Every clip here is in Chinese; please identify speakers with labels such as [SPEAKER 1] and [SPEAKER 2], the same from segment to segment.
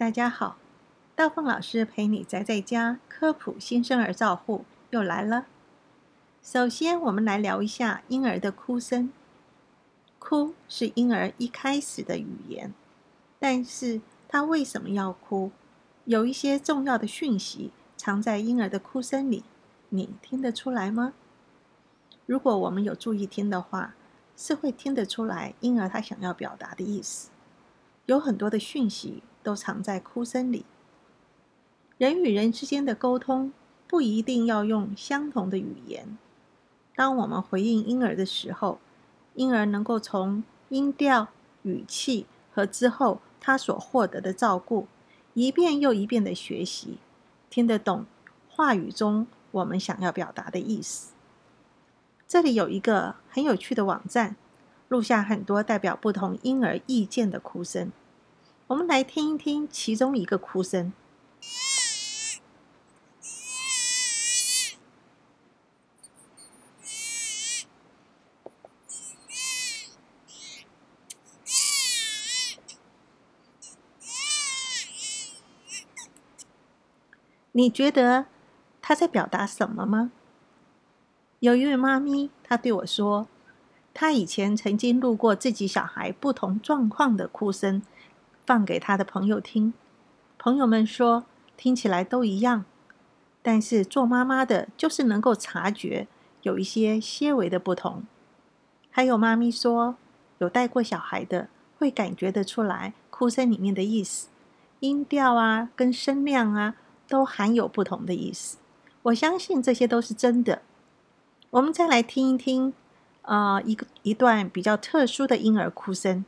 [SPEAKER 1] 大家好，道凤老师陪你宅在家科普新生儿照护又来了。首先，我们来聊一下婴儿的哭声。哭是婴儿一开始的语言，但是他为什么要哭？有一些重要的讯息藏在婴儿的哭声里，你听得出来吗？如果我们有注意听的话，是会听得出来婴儿他想要表达的意思。有很多的讯息。都藏在哭声里。人与人之间的沟通不一定要用相同的语言。当我们回应婴儿的时候，婴儿能够从音调、语气和之后他所获得的照顾，一遍又一遍的学习，听得懂话语中我们想要表达的意思。这里有一个很有趣的网站，录下很多代表不同婴儿意见的哭声。我们来听一听其中一个哭声。你觉得他在表达什么吗？有一位妈咪，她对我说，她以前曾经录过自己小孩不同状况的哭声。放给他的朋友听，朋友们说听起来都一样，但是做妈妈的就是能够察觉有一些些微的不同。还有妈咪说，有带过小孩的会感觉得出来，哭声里面的意思、音调啊，跟声量啊，都含有不同的意思。我相信这些都是真的。我们再来听一听，啊，一个一段比较特殊的婴儿哭声。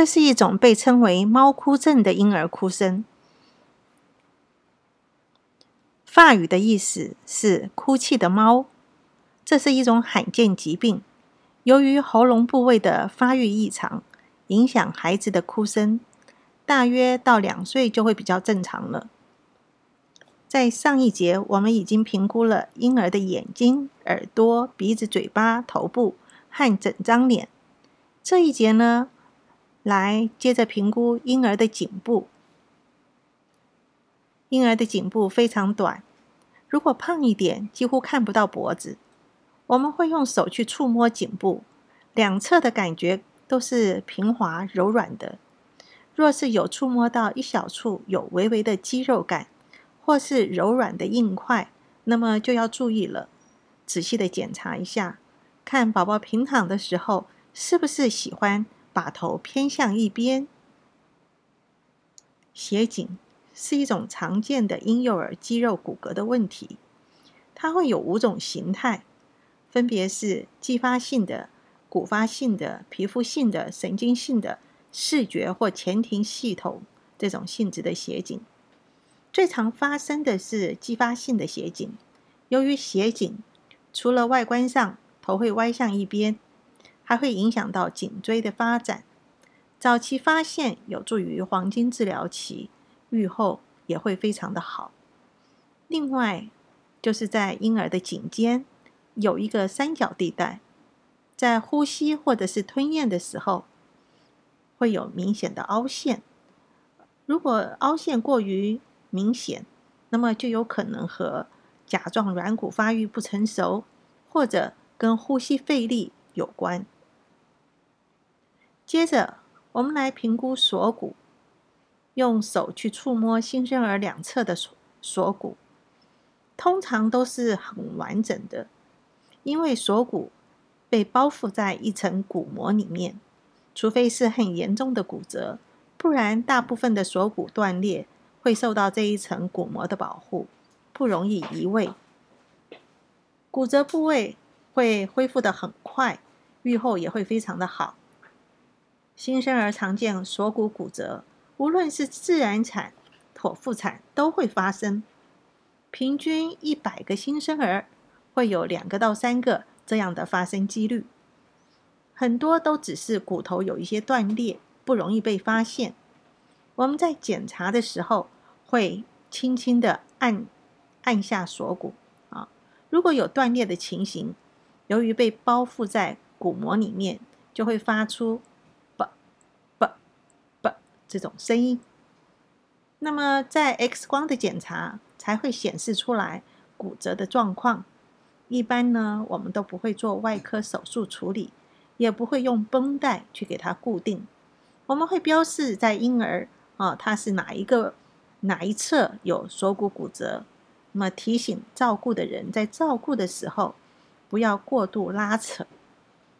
[SPEAKER 1] 这是一种被称为“猫哭症”的婴儿哭声。法语的意思是“哭泣的猫”。这是一种罕见疾病，由于喉咙部位的发育异常，影响孩子的哭声。大约到两岁就会比较正常了。在上一节，我们已经评估了婴儿的眼睛、耳朵、鼻子、嘴巴、头部和整张脸。这一节呢？来，接着评估婴儿的颈部。婴儿的颈部非常短，如果胖一点，几乎看不到脖子。我们会用手去触摸颈部，两侧的感觉都是平滑柔软的。若是有触摸到一小处有微微的肌肉感，或是柔软的硬块，那么就要注意了。仔细的检查一下，看宝宝平躺的时候是不是喜欢。把头偏向一边，斜颈是一种常见的婴幼儿肌肉骨骼的问题。它会有五种形态，分别是继发性的、骨发性的、皮肤性的、神经性的、视觉或前庭系统这种性质的斜颈。最常发生的是继发性的斜颈。由于斜颈，除了外观上头会歪向一边。还会影响到颈椎的发展。早期发现有助于黄金治疗期，愈后也会非常的好。另外，就是在婴儿的颈肩有一个三角地带，在呼吸或者是吞咽的时候会有明显的凹陷。如果凹陷过于明显，那么就有可能和甲状软骨发育不成熟，或者跟呼吸费力有关。接着，我们来评估锁骨，用手去触摸新生儿两侧的锁锁骨，通常都是很完整的，因为锁骨被包覆在一层骨膜里面，除非是很严重的骨折，不然大部分的锁骨断裂会受到这一层骨膜的保护，不容易移位。骨折部位会恢复的很快，愈后也会非常的好。新生儿常见锁骨骨折无论是自然产、剖腹产都会发生。平均一百个新生儿会有两个到三个这样的发生几率，很多都只是骨头有一些断裂，不容易被发现。我们在检查的时候会轻轻的按按下锁骨啊，如果有断裂的情形，由于被包覆在骨膜里面，就会发出。这种声音，那么在 X 光的检查才会显示出来骨折的状况。一般呢，我们都不会做外科手术处理，也不会用绷带去给它固定。我们会标示在婴儿啊，它是哪一个哪一侧有锁骨骨折，那么提醒照顾的人在照顾的时候不要过度拉扯。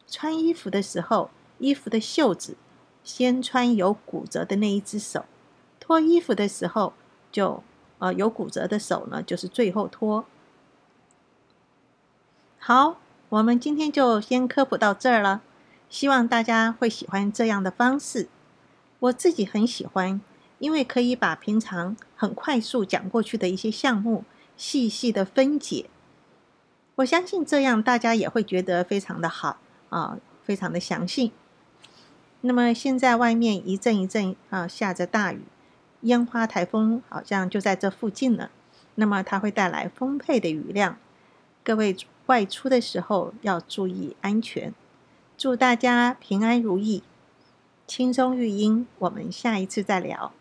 [SPEAKER 1] 穿衣服的时候，衣服的袖子。先穿有骨折的那一只手，脱衣服的时候就呃有骨折的手呢，就是最后脱。好，我们今天就先科普到这儿了，希望大家会喜欢这样的方式。我自己很喜欢，因为可以把平常很快速讲过去的一些项目细细的分解。我相信这样大家也会觉得非常的好啊，非常的详细。那么现在外面一阵一阵啊下着大雨，烟花台风好像就在这附近了。那么它会带来丰沛的雨量，各位外出的时候要注意安全。祝大家平安如意，轻松育婴。我们下一次再聊。